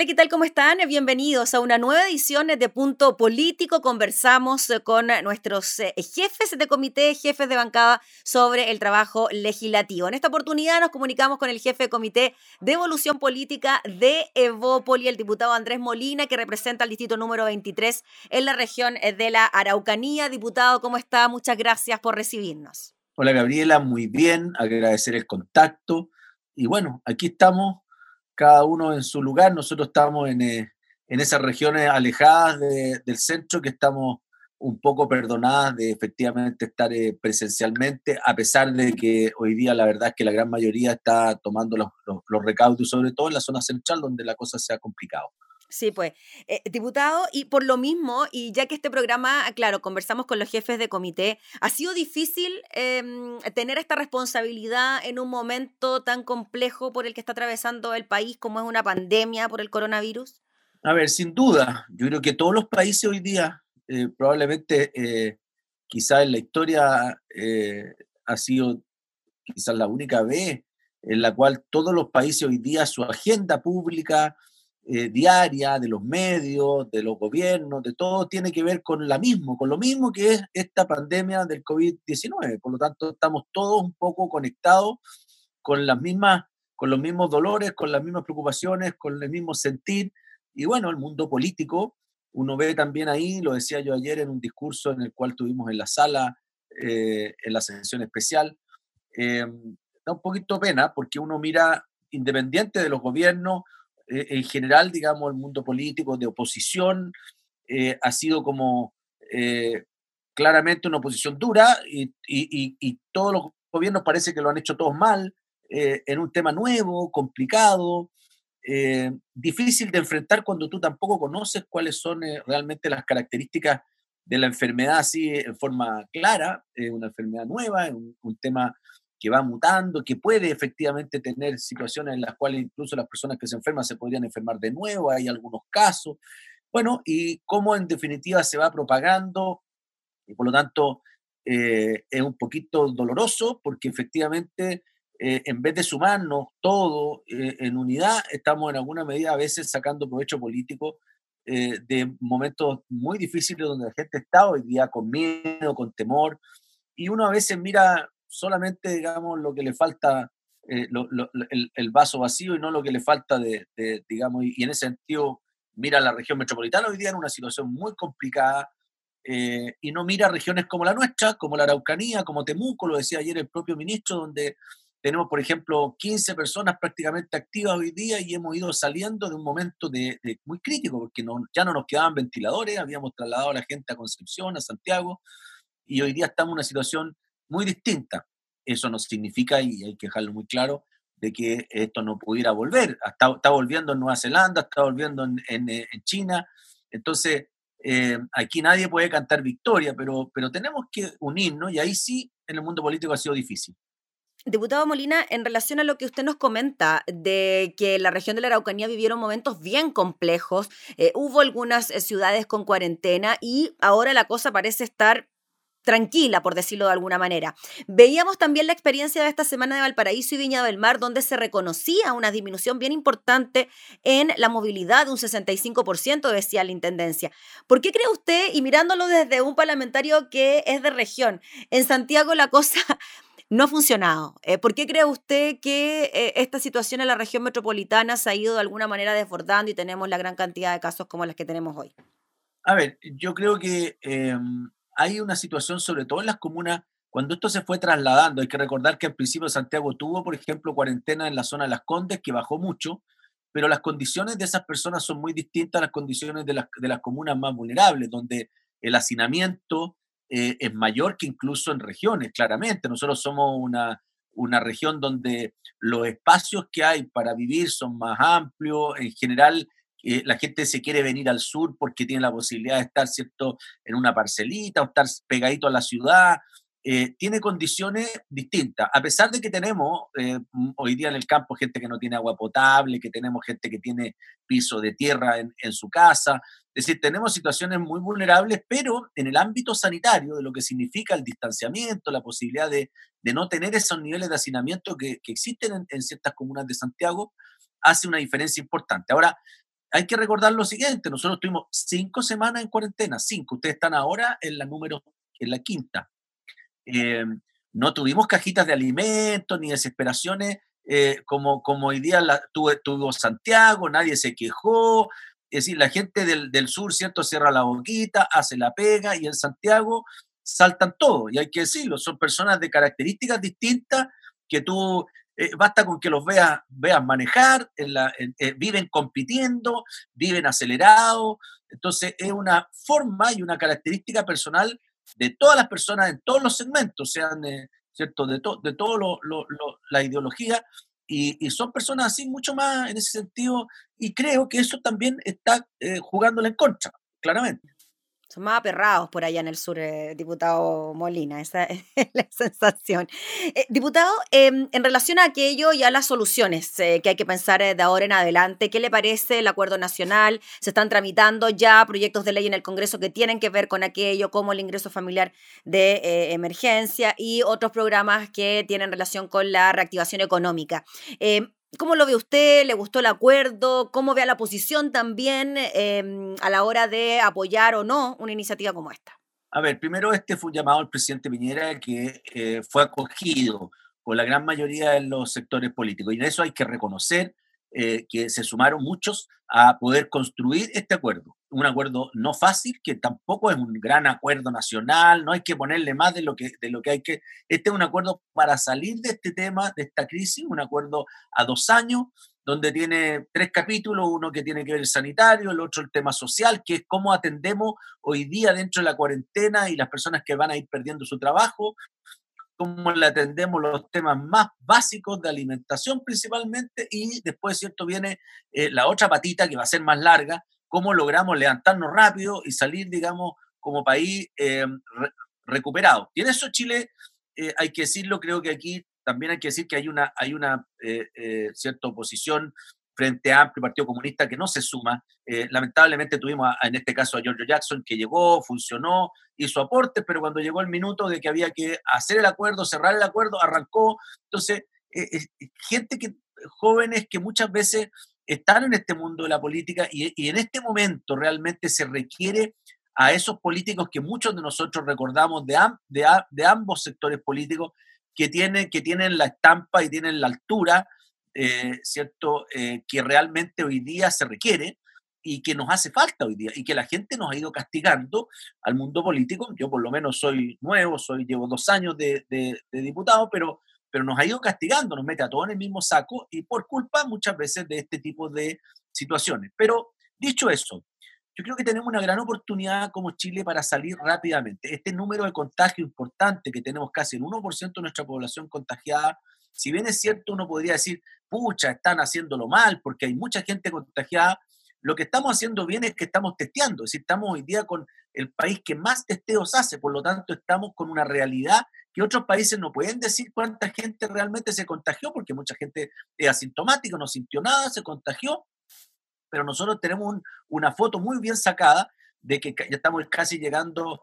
Hola, ¿qué tal? ¿Cómo están? Bienvenidos a una nueva edición de Punto Político. Conversamos eh, con nuestros eh, jefes de comité, jefes de bancada sobre el trabajo legislativo. En esta oportunidad nos comunicamos con el jefe de comité de evolución política de Evópoli, el diputado Andrés Molina, que representa el distrito número 23 en la región eh, de la Araucanía. Diputado, ¿cómo está? Muchas gracias por recibirnos. Hola, Gabriela, muy bien. Agradecer el contacto. Y bueno, aquí estamos cada uno en su lugar. Nosotros estamos en, eh, en esas regiones alejadas del centro que estamos un poco perdonadas de efectivamente estar eh, presencialmente, a pesar de que hoy día la verdad es que la gran mayoría está tomando los, los, los recaudos, sobre todo en la zona central, donde la cosa se ha complicado. Sí, pues, eh, diputado, y por lo mismo, y ya que este programa, claro, conversamos con los jefes de comité, ¿ha sido difícil em, tener esta responsabilidad en un momento tan complejo por el que está atravesando el país como es una pandemia por el coronavirus? A ver, sin duda, yo creo que todos los países hoy día, eh, probablemente, eh, quizás en la historia ha sido quizás la única vez en la cual todos los países hoy día su agenda pública, eh, diaria de los medios, de los gobiernos, de todo, tiene que ver con la mismo, con lo mismo que es esta pandemia del COVID-19. Por lo tanto, estamos todos un poco conectados con las mismas, con los mismos dolores, con las mismas preocupaciones, con el mismo sentir. Y bueno, el mundo político, uno ve también ahí, lo decía yo ayer en un discurso en el cual tuvimos en la sala, eh, en la sesión especial, eh, da un poquito pena porque uno mira, independiente de los gobiernos, eh, en general, digamos, el mundo político de oposición eh, ha sido como eh, claramente una oposición dura y, y, y, todos los gobiernos parece que lo han hecho todos mal, en un tema nuevo, complicado, difícil de enfrentar cuando tú tampoco conoces cuáles son realmente las características de la enfermedad así en forma clara, es una enfermedad nueva, es un, un tema que va mutando, que puede efectivamente tener situaciones en las cuales incluso las personas que se enferman se podrían enfermar de nuevo, hay algunos casos. Bueno, y cómo en definitiva se va propagando, y por lo tanto eh, es un poquito doloroso porque efectivamente eh, en vez de sumarnos todo eh, en unidad, estamos en alguna medida a veces sacando provecho político de momentos muy difíciles donde la gente está hoy día con miedo, con temor, y uno a veces mira solamente, digamos, lo que le falta, eh, el, vaso vacío y no lo que le falta de, digamos, y, en ese sentido mira la región metropolitana hoy día en una situación muy complicada eh, y no mira regiones como la nuestra, como la Araucanía, como Temuco, lo decía ayer el propio ministro, donde tenemos, por ejemplo, 15 personas prácticamente activas hoy día y hemos ido saliendo de un momento de muy crítico, porque no, ya no nos quedaban ventiladores, habíamos trasladado a la gente a Concepción, a Santiago, y hoy día estamos en una situación muy distinta. Eso no significa, y hay que dejarlo muy claro, de que esto no pudiera volver. Está, está volviendo en Nueva Zelanda, está volviendo en, eh, China. Entonces, eh, aquí nadie puede cantar victoria, pero, pero tenemos que unirnos y ahí sí en el mundo político ha sido difícil. Diputado Molina, en relación a lo que usted nos comenta de que la región de la Araucanía vivieron momentos bien complejos, eh, hubo algunas ciudades con cuarentena y ahora la cosa parece estar tranquila, por decirlo de alguna manera. Veíamos también la experiencia de esta semana de Valparaíso y Viña del Mar, donde se reconocía una disminución bien importante en la movilidad de un 65%, decía la Intendencia. ¿Por qué cree usted, y mirándolo desde un parlamentario que es de región, en Santiago la cosa no ha funcionado? Eh, ¿Por qué cree usted que eh, esta situación en la región metropolitana se ha ido de alguna manera desbordando y tenemos la gran cantidad de casos como las que tenemos hoy? A ver, yo creo que... Eh hay una situación, sobre todo en las comunas, cuando esto se fue trasladando, hay que recordar que al principio Santiago tuvo, por ejemplo, cuarentena en la zona de Las Condes, que bajó mucho, pero las condiciones de esas personas son muy distintas a las condiciones de las, de las comunas más vulnerables, donde el hacinamiento eh, es mayor que incluso en regiones, claramente. Nosotros somos una, una región donde los espacios que hay para vivir son más amplios, en general eh, la gente se quiere venir al sur porque tiene la posibilidad de estar, ¿cierto?, en una parcelita o estar pegadito a la ciudad. eh, tiene condiciones distintas. A pesar de que tenemos eh, hoy día en el campo gente que no tiene agua potable, que tenemos gente que tiene piso de tierra en, su casa, es decir, tenemos situaciones muy vulnerables, pero en el ámbito sanitario, de lo que significa el distanciamiento, la posibilidad de, no tener esos niveles de hacinamiento que, existen en, ciertas comunas de Santiago, hace una diferencia importante. Ahora, hay que recordar lo siguiente, nosotros tuvimos cinco semanas en cuarentena, cinco, ustedes están ahora en la número, en la quinta. Eh, no tuvimos cajitas de alimentos ni desesperaciones eh, como, como hoy día la, tuvo, Santiago, nadie se quejó. Es decir, la gente del, del, sur, ¿cierto? Cierra la boquita, hace la pega y en Santiago saltan todo. Y hay que decirlo, son personas de características distintas que tú, eh, basta con que los veas, veas manejar, la, viven compitiendo, viven acelerados. Entonces es una forma y una característica personal de todas las personas en todos los segmentos, sean, eh, ¿cierto? De, to, de todo la ideología, y, y, son personas así mucho más en ese sentido, y creo que eso también está eh, jugándole en contra, claramente. Son más aperrados por allá en el sur, eh, diputado Molina, esa es la sensación. Eh, diputado, em, en relación a aquello y a las soluciones eh, que hay que pensar de ahora en adelante, ¿qué le parece el acuerdo nacional? Se están tramitando ya proyectos de ley en el Congreso que tienen que ver con aquello, como el ingreso familiar de emergencia y otros programas que tienen relación con la reactivación económica. ¿Cómo lo ve usted? ¿Le gustó el acuerdo? ¿Cómo ve a la oposición también em, a la hora de apoyar o no una iniciativa como esta? A ver, primero este fue un llamado al presidente Piñera que eh, fue acogido por la gran mayoría de los sectores políticos. Y en eso hay que reconocer eh, que se sumaron muchos a poder construir este acuerdo. Un acuerdo no fácil, que tampoco es un gran acuerdo nacional, no hay que ponerle más de lo que, de lo que hay que... Este es un acuerdo para salir de este tema, de esta crisis, un acuerdo a dos años, donde tiene tres capítulos, uno que tiene que ver el sanitario, el otro el tema social, que es cómo atendemos hoy día dentro de la cuarentena y las personas que van a ir perdiendo su trabajo, cómo le atendemos los temas más básicos de alimentación principalmente y después, ¿cierto? Viene eh, la otra patita que va a ser más larga, cómo logramos levantarnos rápido y salir, digamos, como país eh, recuperado. Y en eso Chile, eh, hay que decirlo, creo que aquí también hay que decir que hay una, hay una cierta oposición Frente Amplio, Partido Comunista, que no se suma. Eh, lamentablemente tuvimos en este caso a George Jackson, que llegó, funcionó, hizo aportes, pero cuando llegó el minuto de que había que hacer el acuerdo, cerrar el acuerdo, arrancó. Entonces, eh, eh, gente que, jóvenes que muchas veces están en este mundo de la política y, y en este momento realmente se requiere a esos políticos que muchos de nosotros recordamos de, de, de ambos sectores políticos que tienen, que tienen la estampa y tienen la altura eh, ¿cierto?, eh, que realmente hoy día se requiere y que nos hace falta hoy día y que la gente nos ha ido castigando al mundo político. Yo por lo menos soy nuevo, soy llevo dos años de, diputado, pero, pero nos ha ido castigando, nos mete a todos en el mismo saco y por culpa muchas veces de este tipo de situaciones. Pero dicho eso, yo creo que tenemos una gran oportunidad como Chile para salir rápidamente. Este número de contagio importante que tenemos casi el 1% de nuestra población contagiada, si bien es cierto, uno podría decir, pucha, están haciéndolo mal porque hay mucha gente contagiada, lo que estamos haciendo bien es que estamos testeando, es decir, estamos hoy día con el país que más testeos hace, por lo tanto estamos con una realidad que otros países no pueden decir cuánta gente realmente se contagió, porque mucha gente es asintomática, no sintió nada, se contagió, pero nosotros tenemos una foto muy bien sacada de que ya estamos casi llegando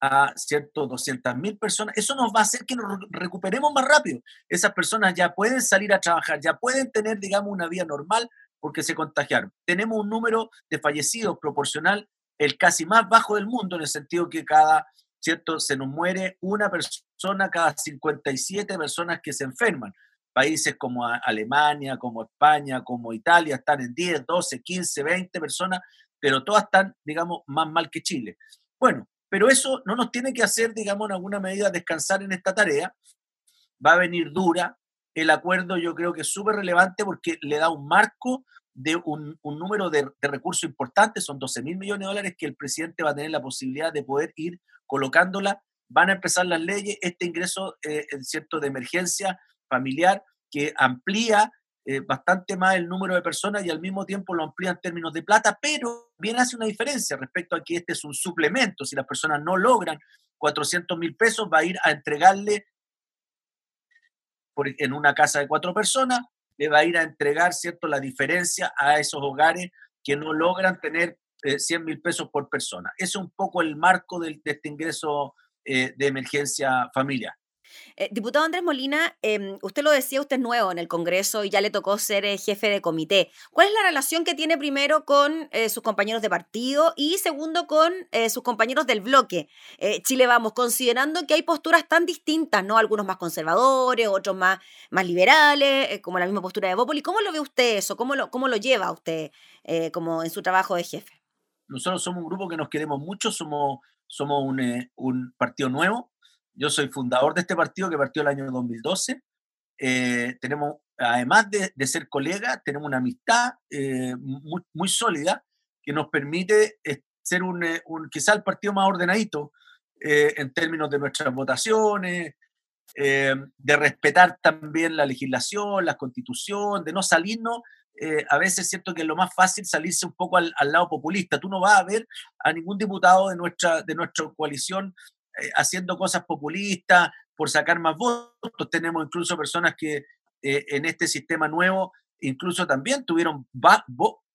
a cierto 200.000 personas, eso nos va a hacer que nos recuperemos más rápido. Esas personas ya pueden salir a trabajar, ya pueden tener, digamos, una vida normal porque se contagiaron. Tenemos un número de fallecidos proporcional, el casi más bajo del mundo, en el sentido que cada, ¿cierto? Se nos muere una persona cada 57 personas que se enferman. Países como Alemania, como España, como Italia están en 10, 12, 15, 20 personas, pero todas están, digamos, más mal que Chile. Bueno, pero eso no nos tiene que hacer, digamos, en alguna medida descansar en esta tarea. Va a venir dura. El acuerdo yo creo que es súper relevante porque le da un marco de un, número de, recursos importantes, son 12 mil millones de dólares que el presidente va a tener la posibilidad de poder ir colocándola. Van a empezar las leyes, este ingreso eh, cierto de emergencia familiar que amplía eh, bastante más el número de personas y al mismo tiempo lo amplía en términos de plata, pero también hace una diferencia respecto a que este es un suplemento. Si las personas no logran 400 mil pesos, va a ir a entregarle en una casa de cuatro personas, le va a ir a entregar, ¿cierto?, la diferencia a esos hogares que no logran tener 100 eh, mil pesos por persona. Ese es un poco el marco de, este ingreso eh, de emergencia familiar. Eh, diputado Andrés Molina, em, usted lo decía, usted es nuevo en el Congreso y ya le tocó ser eh, jefe de comité. ¿Cuál es la relación que tiene primero con eh, sus compañeros de partido y segundo con sus compañeros del bloque? Chile Vamos, considerando que hay posturas tan distintas, ¿no? Algunos más conservadores, otros más, más liberales, como la misma postura de Bópoli. ¿Cómo lo ve usted eso? ¿Cómo lo, cómo lo lleva usted como en su trabajo de jefe? Nosotros somos un grupo que nos queremos mucho, somos, somos un, un partido nuevo, yo soy fundador de este partido que partió el año 2012. Eh, tenemos, además de, ser colegas, tenemos una amistad eh, muy, sólida que nos permite eh, ser un, un, quizá el partido más ordenadito en términos de nuestras votaciones, de respetar también la legislación, la constitución, de no salirnos. a veces es cierto que es lo más fácil salirse un poco al, al, lado populista. Tú no vas a ver a ningún diputado de nuestra, de nuestra coalición eh, haciendo cosas populistas por sacar más votos. Tenemos incluso personas que eh, en este sistema nuevo incluso también tuvieron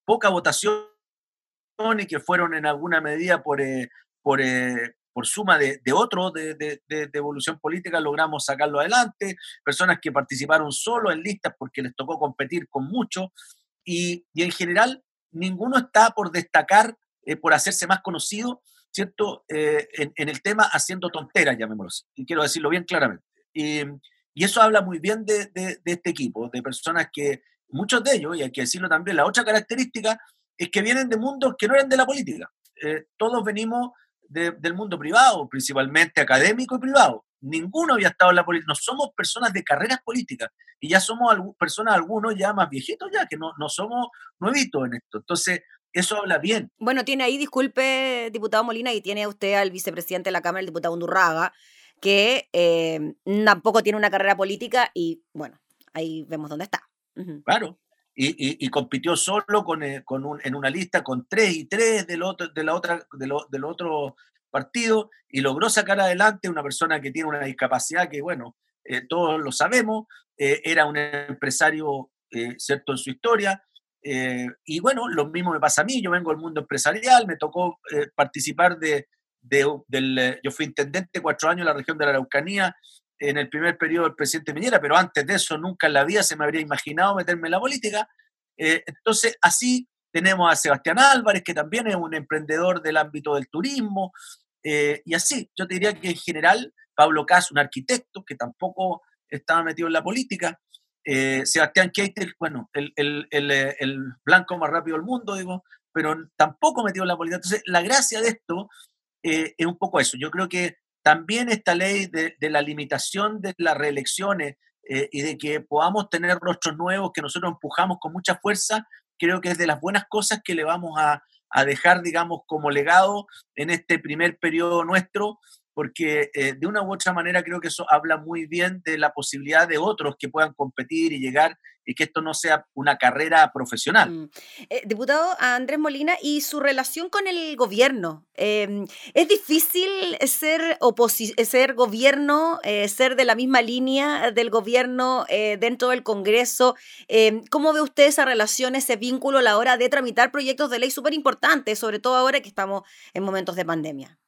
poca votación y que fueron en alguna medida por, eh, por, por suma de, de otros de, de, de, evolución política, logramos sacarlo adelante. Personas que participaron solo en listas porque les tocó competir con muchos. Y, y en general, ninguno está por destacar, por hacerse más conocido, ¿cierto? Eh, en, el tema haciendo tonteras, llamémoslo así, y quiero decirlo bien claramente. Y, y eso habla muy bien de, de, este equipo, de personas que, muchos de ellos, y hay que decirlo también, la otra característica es que vienen de mundos que no eran de la política. Eh, todos venimos del mundo privado, principalmente académico y privado. Ninguno había estado en la política. No somos personas de carreras políticas y ya somos personas, algunos ya más viejitos ya, que no, no somos nuevitos en esto. Entonces, eso habla bien. Bueno, tiene ahí, disculpe, diputado Molina, y tiene usted al vicepresidente de la Cámara, el diputado Undurraga, que eh, tampoco tiene una carrera política y, bueno, ahí vemos dónde está. Claro. Y, y, compitió solo con, eh, con un, en una lista con tres y tres del otro, de la otra, del otro partido y logró sacar adelante una persona que tiene una discapacidad que, bueno, eh, todos lo sabemos, era un empresario, ¿cierto?, en su historia, eh, y bueno, lo mismo me pasa a mí, yo vengo del mundo empresarial, me tocó eh, participar de, del, eh, yo fui intendente cuatro años en la región de la Araucanía en el primer periodo del presidente Miñera, pero antes de eso nunca en la vida se me habría imaginado meterme en la política. entonces, así tenemos a Sebastián Álvarez, que también es un emprendedor del ámbito del turismo, y así, yo te diría que en general, Pablo Cas, un arquitecto que tampoco estaba metido en la política, eh, Sebastián Keitel, bueno, eh, el, blanco más rápido del mundo, digo, pero tampoco metió en la política. Entonces, la gracia de esto eh, es un poco eso. Yo creo que también esta ley de, de la limitación de las reelecciones y de que podamos tener rostros nuevos que nosotros empujamos con mucha fuerza, creo que es de las buenas cosas que le vamos a, a dejar, digamos, como legado en este primer periodo nuestro porque eh, de una u otra manera creo que eso habla muy bien de la posibilidad de otros que puedan competir y llegar y que esto no sea una carrera profesional. Mm. Eh, diputado Andrés Molina, y su relación con el gobierno. Em, ¿Es difícil ser, ser gobierno, eh, ser de la misma línea del gobierno dentro del Congreso? Em, ¿Cómo ve usted esa relación, ese vínculo a la hora de tramitar proyectos de ley súper importantes, sobre todo ahora que estamos en momentos de pandemia?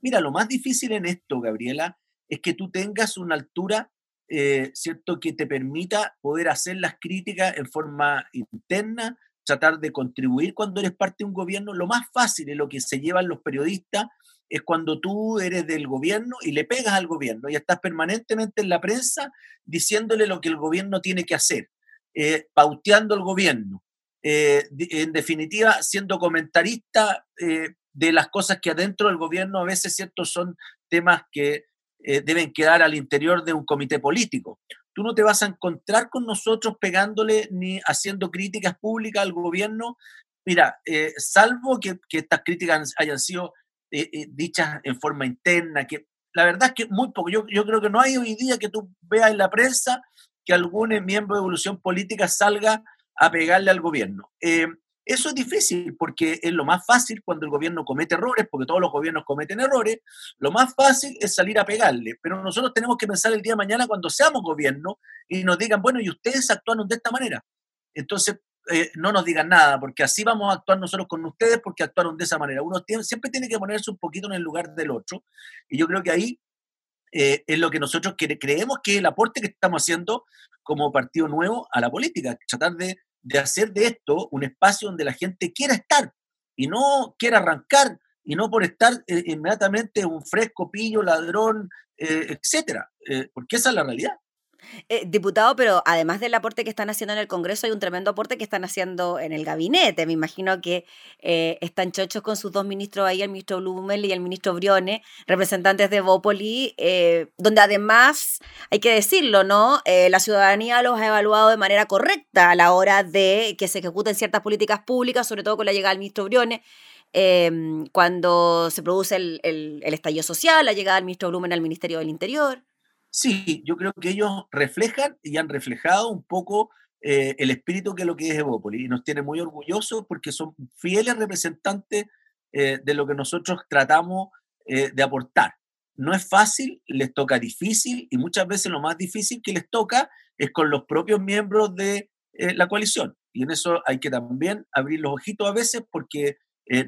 Mira, lo más difícil en esto, Gabriela, es que tú tengas una altura, eh, ¿cierto?, que te permita poder hacer las críticas en forma interna, tratar de contribuir cuando eres parte de un gobierno. Lo más fácil y lo que se llevan los periodistas es cuando tú eres del gobierno y le pegas al gobierno y estás permanentemente en la prensa diciéndole lo que el gobierno tiene que hacer, eh, pauteando al gobierno. Eh, en definitiva, siendo comentarista de las cosas que adentro del gobierno a veces, ¿cierto?, son temas que eh, deben quedar al interior de un comité político. Tú no te vas a encontrar con nosotros pegándole ni haciendo críticas públicas al gobierno. Mira, eh, salvo que, estas críticas hayan sido eh, dichas en forma interna, que la verdad es que muy poco. Yo, yo creo que no hay hoy día que tú veas en la prensa que algún miembro de evolución política salga a pegarle al gobierno. Eso es difícil porque es lo más fácil cuando el gobierno comete errores, porque todos los gobiernos cometen errores, lo más fácil es salir a pegarle. Pero nosotros tenemos que pensar el día de mañana cuando seamos gobierno y nos digan, bueno, y ustedes actuaron de esta manera. Entonces, eh, no nos digan nada, porque así vamos a actuar nosotros con ustedes porque actuaron de esa manera. Uno siempre tiene que ponerse un poquito en el lugar del otro. Y yo creo que ahí eh, es lo que nosotros creemos que es el aporte que estamos haciendo como partido nuevo a la política, tratar de, hacer de esto un espacio donde la gente quiera estar y no quiera arrancar y no por estar eh, inmediatamente un fresco, pillo, ladrón, etcétera, porque esa es la realidad. Eh, diputado, pero además del aporte que están haciendo en el Congreso, hay un tremendo aporte que están haciendo en el gabinete. Me imagino que eh, están chochos con sus dos ministros ahí, el ministro Blumel y el ministro Brione, representantes de Bópoli, eh, donde además, hay que decirlo, ¿no? la ciudadanía los ha evaluado de manera correcta a la hora de que se ejecuten ciertas políticas públicas, sobre todo con la llegada del ministro Brione. Em, cuando se produce el, el, el estallido social, la llegada del ministro Blumen al Ministerio del Interior. Sí, yo creo que ellos reflejan y han reflejado un poco eh, el espíritu que es lo que es Evópolis y nos tiene muy orgullosos porque son fieles representantes eh, de lo que nosotros tratamos eh, de aportar. No es fácil, les toca difícil y muchas veces lo más difícil que les toca es con los propios miembros de la coalición. Y en eso hay que también abrir los ojitos a veces porque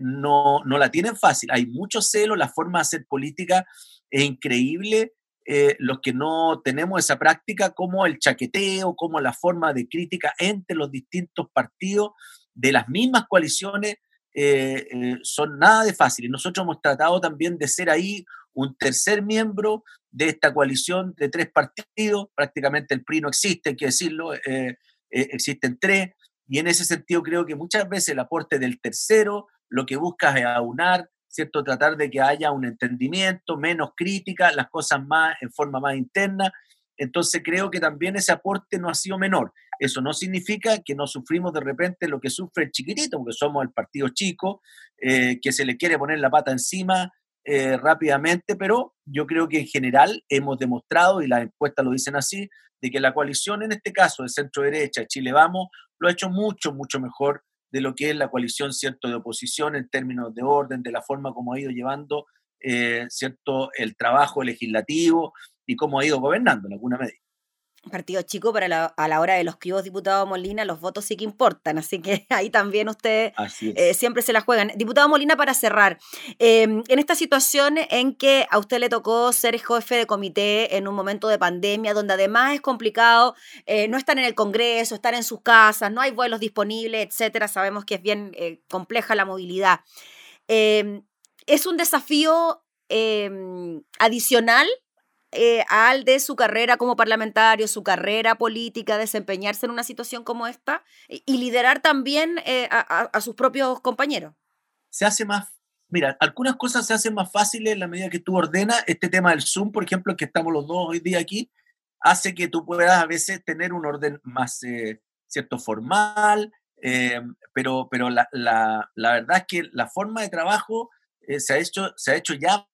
no, no la tienen fácil. Hay mucho celo, la forma de hacer política es increíble eh, los que no tenemos esa práctica, como el chaqueteo, como la forma de crítica entre los distintos partidos de las mismas coaliciones, eh, eh, son nada de fáciles. Nosotros hemos tratado también de ser ahí un tercer miembro de esta coalición de tres partidos, prácticamente el PRI no existe, hay que decirlo, existen tres, y en ese sentido creo que muchas veces el aporte del tercero lo que busca es aunar ¿cierto? Tratar de que haya un entendimiento, menos crítica, las cosas más en forma más interna. Entonces creo que también ese aporte no ha sido menor. Eso no significa que no sufrimos de repente lo que sufre el chiquitito, porque somos el partido chico, eh, que se le quiere poner la pata encima eh, rápidamente, pero yo creo que en general hemos demostrado, y las encuestas lo dicen así, de que la coalición, en este caso de centro derecha, Chile Vamos, lo ha hecho mucho, mucho mejor de lo que es la coalición cierto de oposición en términos de orden, de la forma como ha ido llevando eh, cierto el trabajo legislativo y cómo ha ido gobernando en alguna medida partido chico, la, a la hora de los cribos diputado Molina, los votos sí que importan, así que ahí también ustedes eh, siempre se la juegan. Diputado Molina, para cerrar, em, en esta situación en que a usted le tocó ser jefe de comité en un momento de pandemia, donde además es complicado, eh, no estar en el Congreso, estar en sus casas, no hay vuelos disponibles, etcétera, sabemos que es bien eh, compleja la movilidad. Em, es un desafío em, adicional eh, al de su carrera como parlamentario, su carrera política, desempeñarse en una situación como esta y, liderar también eh, a, sus propios compañeros? Se hace más, mira, algunas cosas se hacen más fáciles en la medida que tú ordenas. Este tema del Zoom, por ejemplo, que estamos los dos hoy día aquí, hace que tú puedas a veces tener un orden más, eh, cierto, formal, pero, pero la, la, la, verdad es que la forma de trabajo se, ha hecho, se ha hecho ya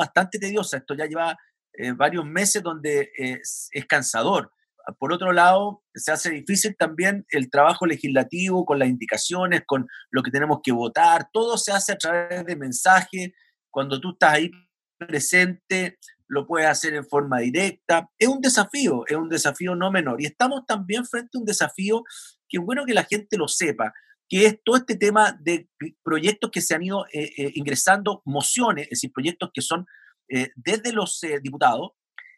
bastante tediosa. Esto ya lleva eh, varios meses donde es, cansador. Por otro lado, se hace difícil también el trabajo legislativo con las indicaciones, con lo que tenemos que votar. Todo se hace a través de mensajes. Cuando tú estás ahí presente, lo puedes hacer en forma directa. Es un desafío, es un desafío no menor. Y estamos también frente a un desafío que es bueno que la gente lo sepa que es todo este tema de proyectos que se han ido eh, eh, ingresando, mociones, es decir, proyectos que son eh, desde los diputados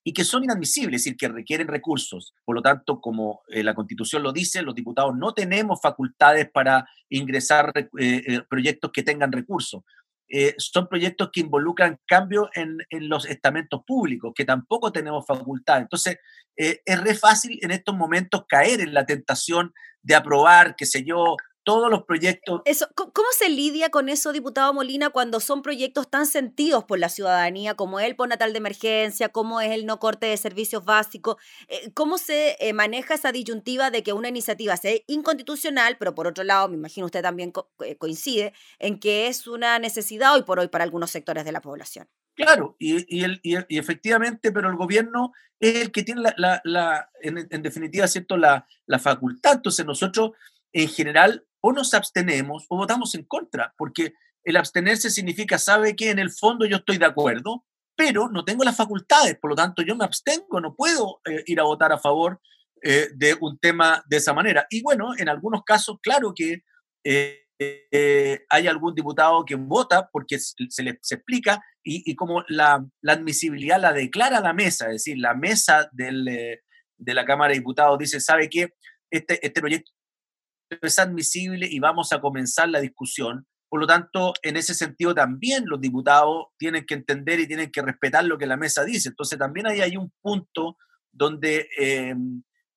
y que son inadmisibles, es decir, que requieren recursos. Por lo tanto, como la Constitución lo dice, los diputados no tenemos facultades para ingresar proyectos que tengan recursos. son proyectos que involucran cambios en, en, los estamentos públicos, que tampoco tenemos facultad. Entonces, es re fácil en estos momentos caer en la tentación de aprobar, qué sé yo, todos los proyectos. Eso, ¿Cómo se lidia con eso, diputado Molina, cuando son proyectos tan sentidos por la ciudadanía, como el natal de emergencia, como es el no corte de servicios básicos? Eh, ¿Cómo se eh, maneja esa disyuntiva de que una iniciativa sea inconstitucional, pero por otro lado, me imagino usted también eh, coincide, en que es una necesidad hoy por hoy para algunos sectores de la población? Claro, y, el, y, efectivamente, pero el gobierno es el que tiene la, la, en, en, definitiva, ¿cierto? La, la facultad. Entonces nosotros, en general, o nos abstenemos o votamos en contra, porque el abstenerse significa, sabe que en el fondo yo estoy de acuerdo, pero no tengo las facultades, por lo tanto yo me abstengo, no puedo eh, ir a votar a favor eh, de un tema de esa manera. Y bueno, en algunos casos, claro que eh, hay algún diputado que vota porque se le explica y, como la, admisibilidad la declara la mesa, es decir, la mesa de la Cámara de Diputados dice, ¿sabe qué? Este, este proyecto es admisible y vamos a comenzar la discusión. Por lo tanto, en ese sentido también los diputados tienen que entender y tienen que respetar lo que la mesa dice. Entonces también ahí hay un punto donde eh,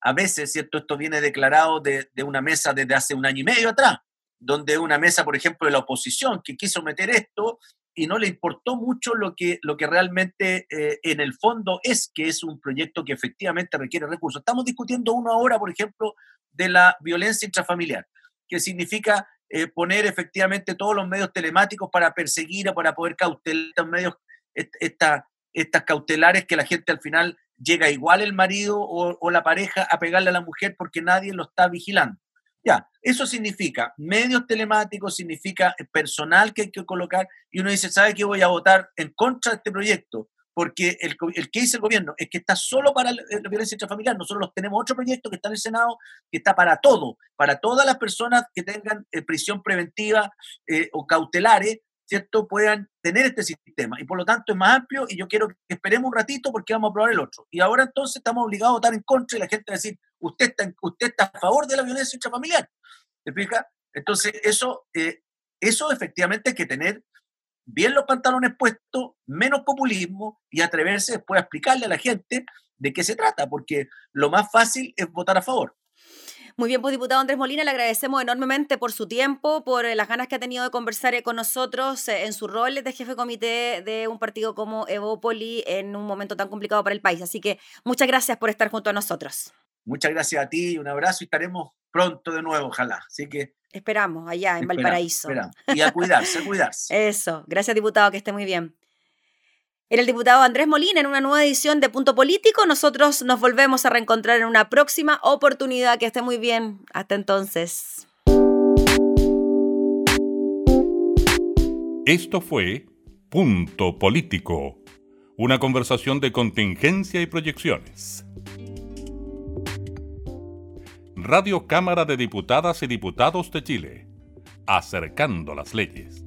a veces, ¿cierto? Esto viene declarado de, una mesa desde hace un año y medio atrás, donde una mesa, por ejemplo, de la oposición que quiso meter esto y no le importó mucho lo que, lo que realmente eh, en el fondo es, que es un proyecto que efectivamente requiere recursos. Estamos discutiendo uno ahora, por ejemplo, de la violencia intrafamiliar, que significa eh, poner efectivamente todos los medios telemáticos para perseguir para poder cautelar estos medios, estas cautelares que la gente al final llega igual el marido o la pareja a pegarle a la mujer porque nadie lo está vigilando. Ya, eso significa medios telemáticos, significa personal que hay que colocar y uno dice, ¿sabe qué voy a votar en contra de este proyecto? Porque el, el que dice el gobierno es que está solo para la, violencia intrafamiliar. Nosotros tenemos otro proyecto que está en el Senado que está para todo, para todas las personas que tengan eh, prisión preventiva eh, o cautelares ¿cierto?, puedan tener este sistema. Y por lo tanto es más amplio y yo quiero que esperemos un ratito porque vamos a probar el otro. Y ahora entonces estamos obligados a votar en contra y la gente va a decir, usted está, usted está a favor de la violencia intrafamiliar. ¿Te? Entonces eso, eh, eso efectivamente hay que tener bien los pantalones puestos, menos populismo y atreverse después a explicarle a la gente de qué se trata, porque lo más fácil es votar a favor. Muy bien, pues diputado Andrés Molina, le agradecemos enormemente por su tiempo, por eh, las ganas que ha tenido de conversar eh, con nosotros eh, en su rol de jefe de comité de un partido como Evópoli en un momento tan complicado para el país. Así que muchas gracias por estar junto a nosotros. Muchas gracias a ti, un abrazo y estaremos pronto de nuevo, ojalá. Así que Esperamos, allá en Valparaíso. Y a cuidarse, a cuidarse. Eso. Gracias, diputado, que esté muy bien. Era el diputado Andrés Molina en una nueva edición de Punto Político. Nosotros nos volvemos a reencontrar en una próxima oportunidad. Que esté muy bien. Hasta entonces. Esto fue Punto Político, una conversación de contingencia y proyecciones. Radio Cámara de Diputadas y Diputados de Chile, acercando las leyes.